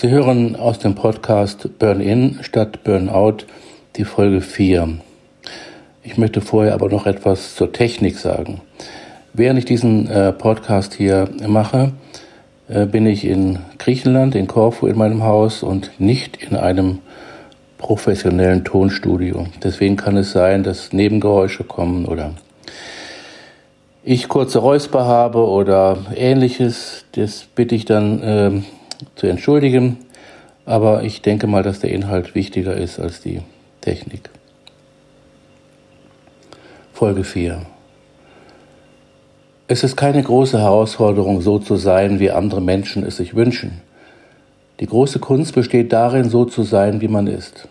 Sie hören aus dem Podcast Burn-In statt Burnout die Folge 4. Ich möchte vorher aber noch etwas zur Technik sagen. Während ich diesen äh, Podcast hier mache, äh, bin ich in Griechenland, in Korfu in meinem Haus und nicht in einem professionellen Tonstudio. Deswegen kann es sein, dass Nebengeräusche kommen oder ich kurze Räusper habe oder ähnliches. Das bitte ich dann äh, zu entschuldigen. Aber ich denke mal, dass der Inhalt wichtiger ist als die Technik. Folge 4. Es ist keine große Herausforderung, so zu sein, wie andere Menschen es sich wünschen. Die große Kunst besteht darin, so zu sein, wie man ist.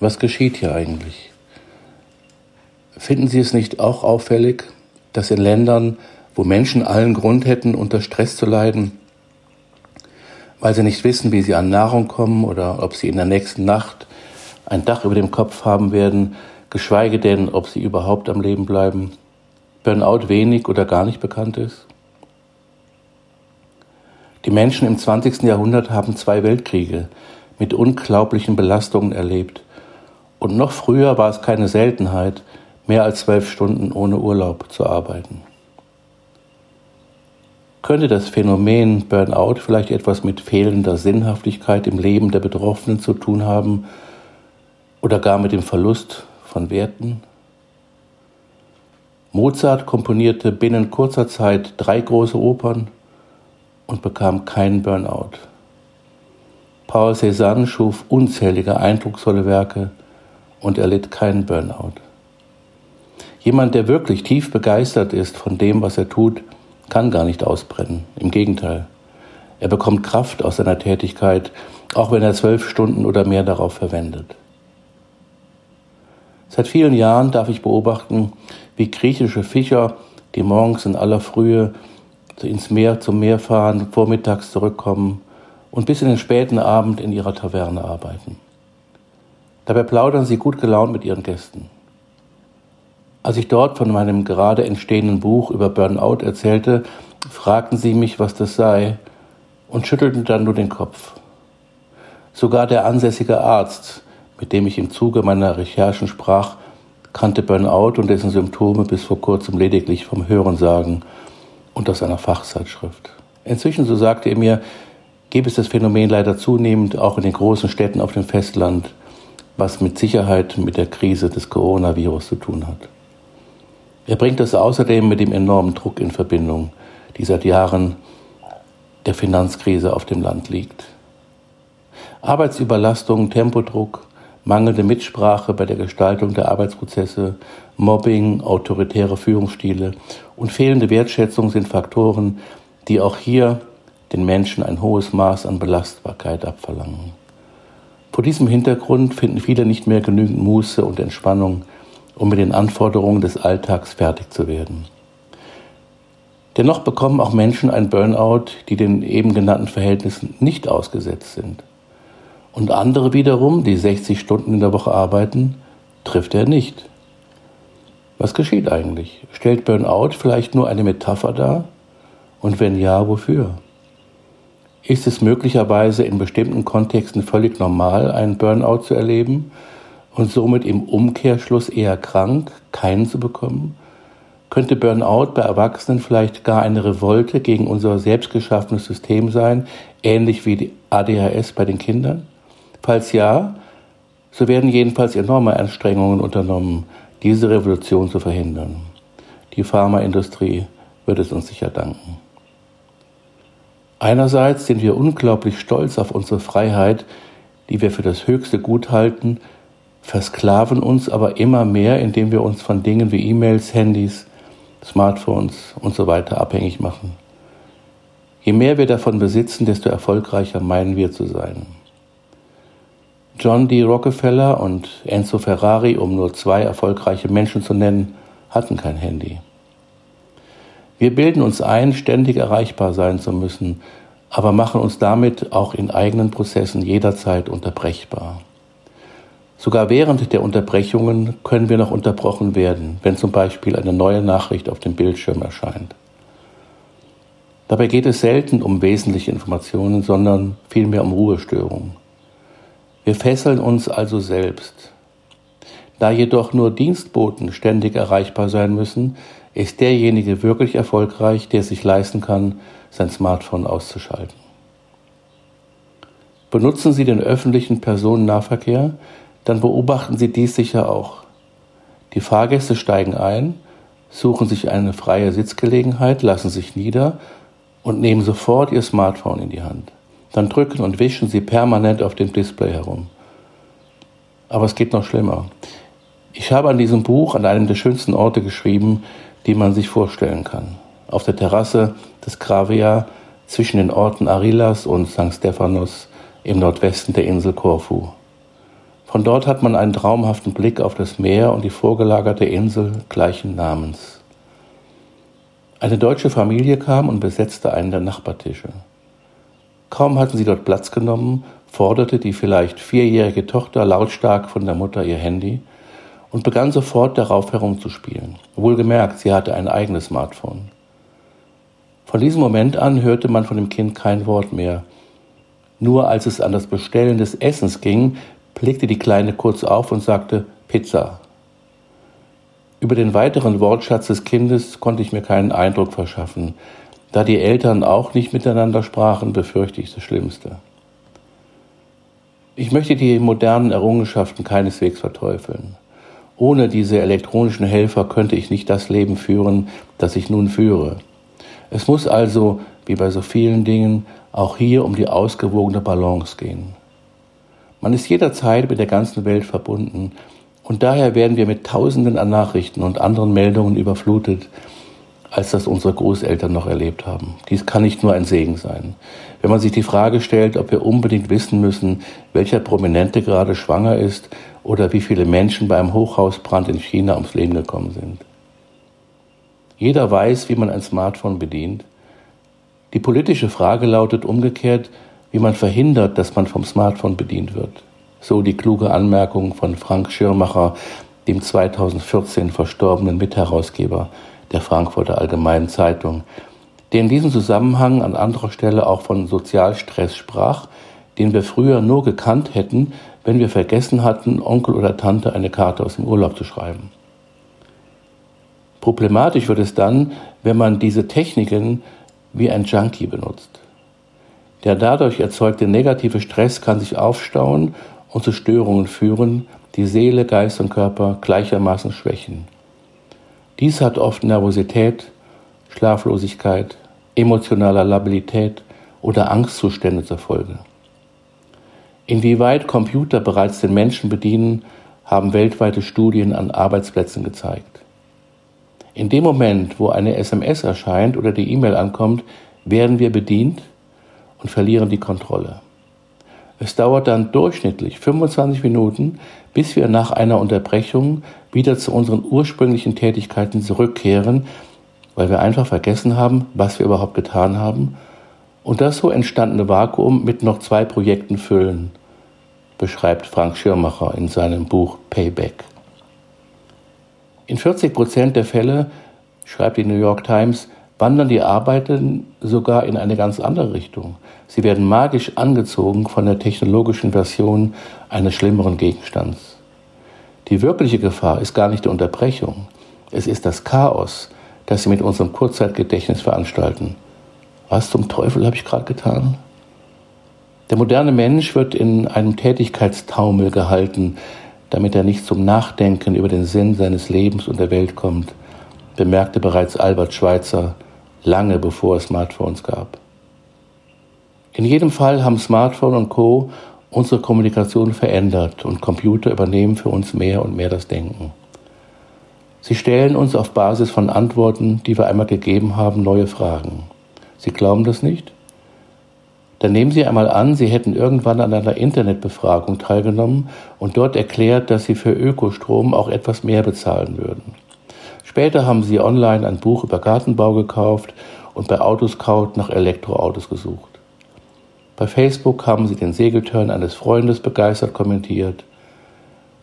Was geschieht hier eigentlich? Finden Sie es nicht auch auffällig, dass in Ländern, wo Menschen allen Grund hätten, unter Stress zu leiden, weil sie nicht wissen, wie sie an Nahrung kommen oder ob sie in der nächsten Nacht ein Dach über dem Kopf haben werden, geschweige denn, ob sie überhaupt am Leben bleiben, Burnout wenig oder gar nicht bekannt ist? Die Menschen im 20. Jahrhundert haben zwei Weltkriege mit unglaublichen Belastungen erlebt. Und noch früher war es keine Seltenheit, mehr als zwölf Stunden ohne Urlaub zu arbeiten. Könnte das Phänomen Burnout vielleicht etwas mit fehlender Sinnhaftigkeit im Leben der Betroffenen zu tun haben oder gar mit dem Verlust von Werten? Mozart komponierte binnen kurzer Zeit drei große Opern und bekam keinen Burnout. Paul Cézanne schuf unzählige eindrucksvolle Werke und erlitt keinen Burnout. Jemand, der wirklich tief begeistert ist von dem, was er tut, kann gar nicht ausbrennen. Im Gegenteil. Er bekommt Kraft aus seiner Tätigkeit, auch wenn er zwölf Stunden oder mehr darauf verwendet. Seit vielen Jahren darf ich beobachten, wie griechische Fischer, die morgens in aller Frühe ins Meer zum Meer fahren, vormittags zurückkommen und bis in den späten Abend in ihrer Taverne arbeiten. Dabei plaudern sie gut gelaunt mit ihren Gästen. Als ich dort von meinem gerade entstehenden Buch über Burnout erzählte, fragten sie mich, was das sei, und schüttelten dann nur den Kopf. Sogar der ansässige Arzt, mit dem ich im Zuge meiner Recherchen sprach, kannte Burnout und dessen Symptome bis vor kurzem lediglich vom Hörensagen und aus einer Fachzeitschrift. Inzwischen, so sagte er mir, gäbe es das Phänomen leider zunehmend auch in den großen Städten auf dem Festland, was mit Sicherheit mit der Krise des Coronavirus zu tun hat. Er bringt das außerdem mit dem enormen Druck in Verbindung, die seit Jahren der Finanzkrise auf dem Land liegt. Arbeitsüberlastung, Tempodruck, mangelnde Mitsprache bei der Gestaltung der Arbeitsprozesse, Mobbing, autoritäre Führungsstile und fehlende Wertschätzung sind Faktoren, die auch hier den Menschen ein hohes Maß an Belastbarkeit abverlangen. Vor diesem Hintergrund finden viele nicht mehr genügend Muße und Entspannung, um mit den Anforderungen des Alltags fertig zu werden. Dennoch bekommen auch Menschen ein Burnout, die den eben genannten Verhältnissen nicht ausgesetzt sind. Und andere wiederum, die 60 Stunden in der Woche arbeiten, trifft er nicht. Was geschieht eigentlich? Stellt Burnout vielleicht nur eine Metapher dar? Und wenn ja, wofür? Ist es möglicherweise in bestimmten Kontexten völlig normal, einen Burnout zu erleben und somit im Umkehrschluss eher krank, keinen zu bekommen? Könnte Burnout bei Erwachsenen vielleicht gar eine Revolte gegen unser selbstgeschaffenes System sein, ähnlich wie die ADHS bei den Kindern? Falls ja, so werden jedenfalls enorme Anstrengungen unternommen, diese Revolution zu verhindern. Die Pharmaindustrie wird es uns sicher danken. Einerseits sind wir unglaublich stolz auf unsere Freiheit, die wir für das höchste Gut halten, versklaven uns aber immer mehr, indem wir uns von Dingen wie E-Mails, Handys, Smartphones und so weiter abhängig machen. Je mehr wir davon besitzen, desto erfolgreicher meinen wir zu sein. John D. Rockefeller und Enzo Ferrari, um nur zwei erfolgreiche Menschen zu nennen, hatten kein Handy. Wir bilden uns ein, ständig erreichbar sein zu müssen, aber machen uns damit auch in eigenen Prozessen jederzeit unterbrechbar. Sogar während der Unterbrechungen können wir noch unterbrochen werden, wenn zum Beispiel eine neue Nachricht auf dem Bildschirm erscheint. Dabei geht es selten um wesentliche Informationen, sondern vielmehr um Ruhestörungen. Wir fesseln uns also selbst. Da jedoch nur Dienstboten ständig erreichbar sein müssen, ist derjenige wirklich erfolgreich, der sich leisten kann, sein Smartphone auszuschalten. Benutzen Sie den öffentlichen Personennahverkehr, dann beobachten Sie dies sicher auch. Die Fahrgäste steigen ein, suchen sich eine freie Sitzgelegenheit, lassen sich nieder und nehmen sofort ihr Smartphone in die Hand. Dann drücken und wischen sie permanent auf dem Display herum. Aber es geht noch schlimmer. Ich habe an diesem Buch an einem der schönsten Orte geschrieben, die man sich vorstellen kann. Auf der Terrasse des Gravia zwischen den Orten Arilas und St. Stephanos im Nordwesten der Insel Korfu. Von dort hat man einen traumhaften Blick auf das Meer und die vorgelagerte Insel gleichen Namens. Eine deutsche Familie kam und besetzte einen der Nachbartische. Kaum hatten sie dort Platz genommen, forderte die vielleicht vierjährige Tochter lautstark von der Mutter ihr Handy und begann sofort darauf herumzuspielen. Wohlgemerkt, sie hatte ein eigenes Smartphone. Von diesem Moment an hörte man von dem Kind kein Wort mehr. Nur als es an das Bestellen des Essens ging, blickte die Kleine kurz auf und sagte Pizza. Über den weiteren Wortschatz des Kindes konnte ich mir keinen Eindruck verschaffen. Da die Eltern auch nicht miteinander sprachen, befürchte ich das Schlimmste. Ich möchte die modernen Errungenschaften keineswegs verteufeln. Ohne diese elektronischen Helfer könnte ich nicht das Leben führen, das ich nun führe. Es muss also, wie bei so vielen Dingen, auch hier um die ausgewogene Balance gehen. Man ist jederzeit mit der ganzen Welt verbunden und daher werden wir mit Tausenden an Nachrichten und anderen Meldungen überflutet, als das unsere Großeltern noch erlebt haben. Dies kann nicht nur ein Segen sein. Wenn man sich die Frage stellt, ob wir unbedingt wissen müssen, welcher Prominente gerade schwanger ist oder wie viele Menschen beim Hochhausbrand in China ums Leben gekommen sind. Jeder weiß, wie man ein Smartphone bedient. Die politische Frage lautet umgekehrt, wie man verhindert, dass man vom Smartphone bedient wird. So die kluge Anmerkung von Frank Schirmacher, dem 2014 verstorbenen Mitherausgeber der Frankfurter Allgemeinen Zeitung, der in diesem Zusammenhang an anderer Stelle auch von Sozialstress sprach, den wir früher nur gekannt hätten, wenn wir vergessen hatten, Onkel oder Tante eine Karte aus dem Urlaub zu schreiben. Problematisch wird es dann, wenn man diese Techniken wie ein Junkie benutzt. Der dadurch erzeugte negative Stress kann sich aufstauen und zu Störungen führen, die Seele, Geist und Körper gleichermaßen schwächen. Dies hat oft Nervosität, Schlaflosigkeit, emotionaler Labilität oder Angstzustände zur Folge. Inwieweit Computer bereits den Menschen bedienen, haben weltweite Studien an Arbeitsplätzen gezeigt. In dem Moment, wo eine SMS erscheint oder die E-Mail ankommt, werden wir bedient und verlieren die Kontrolle. Es dauert dann durchschnittlich 25 Minuten, bis wir nach einer Unterbrechung wieder zu unseren ursprünglichen Tätigkeiten zurückkehren, weil wir einfach vergessen haben, was wir überhaupt getan haben und das so entstandene Vakuum mit noch zwei Projekten füllen, beschreibt Frank Schirmacher in seinem Buch Payback. In 40 Prozent der Fälle, schreibt die New York Times, wandern die Arbeiten sogar in eine ganz andere Richtung. Sie werden magisch angezogen von der technologischen Version eines schlimmeren Gegenstands. Die wirkliche Gefahr ist gar nicht die Unterbrechung. Es ist das Chaos, das sie mit unserem Kurzzeitgedächtnis veranstalten. Was zum Teufel habe ich gerade getan? Der moderne Mensch wird in einem Tätigkeitstaumel gehalten, damit er nicht zum Nachdenken über den Sinn seines Lebens und der Welt kommt, bemerkte bereits Albert Schweitzer lange bevor es Smartphones gab. In jedem Fall haben Smartphone und Co. unsere Kommunikation verändert und Computer übernehmen für uns mehr und mehr das Denken. Sie stellen uns auf Basis von Antworten, die wir einmal gegeben haben, neue Fragen. Sie glauben das nicht? Dann nehmen Sie einmal an, Sie hätten irgendwann an einer Internetbefragung teilgenommen und dort erklärt, dass Sie für Ökostrom auch etwas mehr bezahlen würden. Später haben sie online ein Buch über Gartenbau gekauft und bei Autoscout nach Elektroautos gesucht. Bei Facebook haben sie den Segeltörn eines Freundes begeistert kommentiert.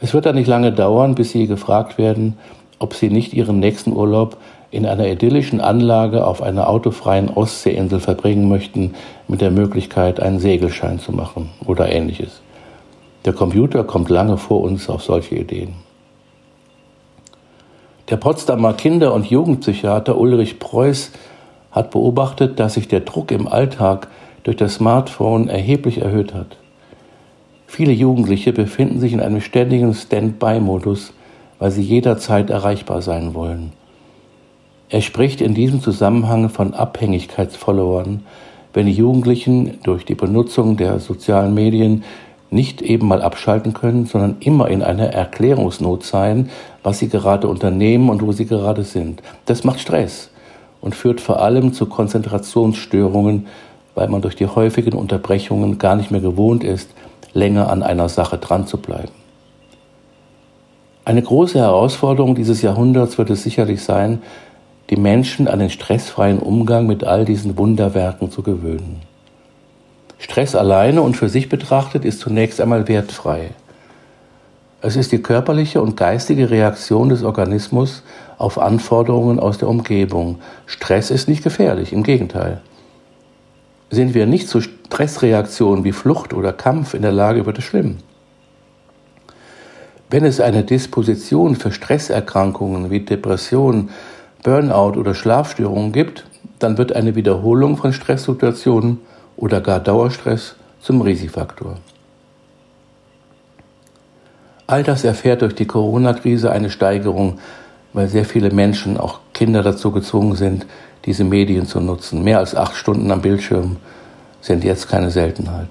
Es wird dann nicht lange dauern, bis sie gefragt werden, ob sie nicht ihren nächsten Urlaub in einer idyllischen Anlage auf einer autofreien Ostseeinsel verbringen möchten, mit der Möglichkeit, einen Segelschein zu machen oder ähnliches. Der Computer kommt lange vor uns auf solche Ideen. Der Potsdamer Kinder- und Jugendpsychiater Ulrich Preuß hat beobachtet, dass sich der Druck im Alltag durch das Smartphone erheblich erhöht hat. Viele Jugendliche befinden sich in einem ständigen Stand-by-Modus, weil sie jederzeit erreichbar sein wollen. Er spricht in diesem Zusammenhang von Abhängigkeitsfollowern, wenn die Jugendlichen durch die Benutzung der sozialen Medien nicht eben mal abschalten können, sondern immer in einer Erklärungsnot seien, was sie gerade unternehmen und wo sie gerade sind. Das macht Stress und führt vor allem zu Konzentrationsstörungen, weil man durch die häufigen Unterbrechungen gar nicht mehr gewohnt ist, länger an einer Sache dran zu bleiben. Eine große Herausforderung dieses Jahrhunderts wird es sicherlich sein, die Menschen an den stressfreien Umgang mit all diesen Wunderwerken zu gewöhnen. Stress alleine und für sich betrachtet ist zunächst einmal wertfrei. Es ist die körperliche und geistige Reaktion des Organismus auf Anforderungen aus der Umgebung. Stress ist nicht gefährlich, im Gegenteil. Sind wir nicht zu Stressreaktionen wie Flucht oder Kampf in der Lage, wird es schlimm. Wenn es eine Disposition für Stresserkrankungen wie Depression, Burnout oder Schlafstörungen gibt, dann wird eine Wiederholung von Stresssituationen oder gar Dauerstress zum Risikofaktor. All das erfährt durch die Corona-Krise eine Steigerung, weil sehr viele Menschen, auch Kinder dazu gezwungen sind, diese Medien zu nutzen. Mehr als acht Stunden am Bildschirm sind jetzt keine Seltenheit.